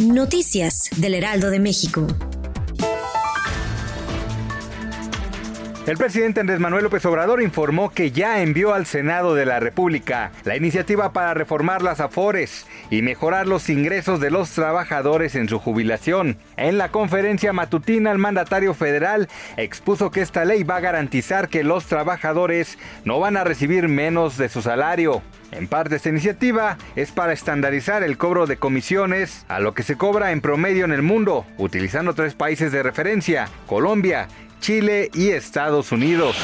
Noticias del Heraldo de México. El presidente Andrés Manuel López Obrador informó que ya envió al Senado de la República la iniciativa para reformar las afores y mejorar los ingresos de los trabajadores en su jubilación. En la conferencia matutina, el mandatario federal expuso que esta ley va a garantizar que los trabajadores no van a recibir menos de su salario. En parte esta iniciativa es para estandarizar el cobro de comisiones a lo que se cobra en promedio en el mundo, utilizando tres países de referencia, Colombia, Chile y Estados Unidos.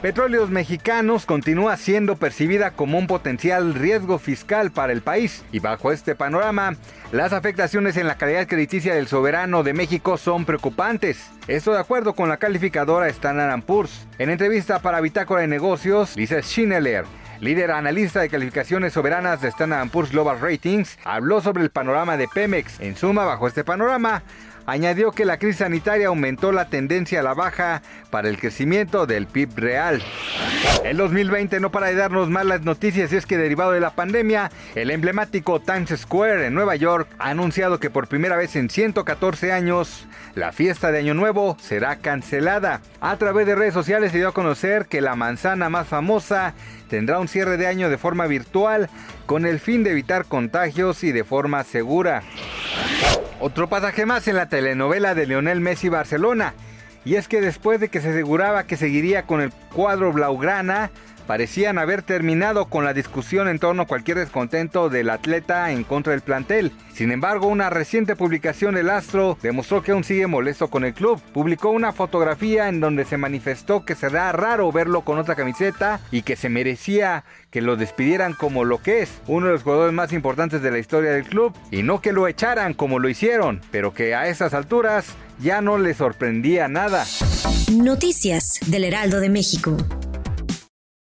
Petróleos Mexicanos continúa siendo percibida como un potencial riesgo fiscal para el país y bajo este panorama, las afectaciones en la calidad crediticia del soberano de México son preocupantes. Esto de acuerdo con la calificadora Standard Poor's. En entrevista para Bitácora de Negocios, Lisa Schindler, líder analista de calificaciones soberanas de Standard Poor's Global Ratings, habló sobre el panorama de Pemex. En suma, bajo este panorama, añadió que la crisis sanitaria aumentó la tendencia a la baja para el crecimiento del PIB real. El 2020 no para de darnos malas noticias y es que derivado de la pandemia, el emblemático Times Square en Nueva York ha anunciado que por primera vez en 114 años la fiesta de Año Nuevo será cancelada. A través de redes sociales se dio a conocer que la manzana más famosa tendrá un cierre de año de forma virtual con el fin de evitar contagios y de forma segura. Otro pasaje más en la telenovela de Leonel Messi Barcelona. Y es que después de que se aseguraba que seguiría con el cuadro Blaugrana, parecían haber terminado con la discusión en torno a cualquier descontento del atleta en contra del plantel. Sin embargo, una reciente publicación del Astro demostró que aún sigue molesto con el club. Publicó una fotografía en donde se manifestó que será raro verlo con otra camiseta y que se merecía que lo despidieran como lo que es, uno de los jugadores más importantes de la historia del club, y no que lo echaran como lo hicieron, pero que a esas alturas ya no le sorprendía nada. Noticias del Heraldo de México.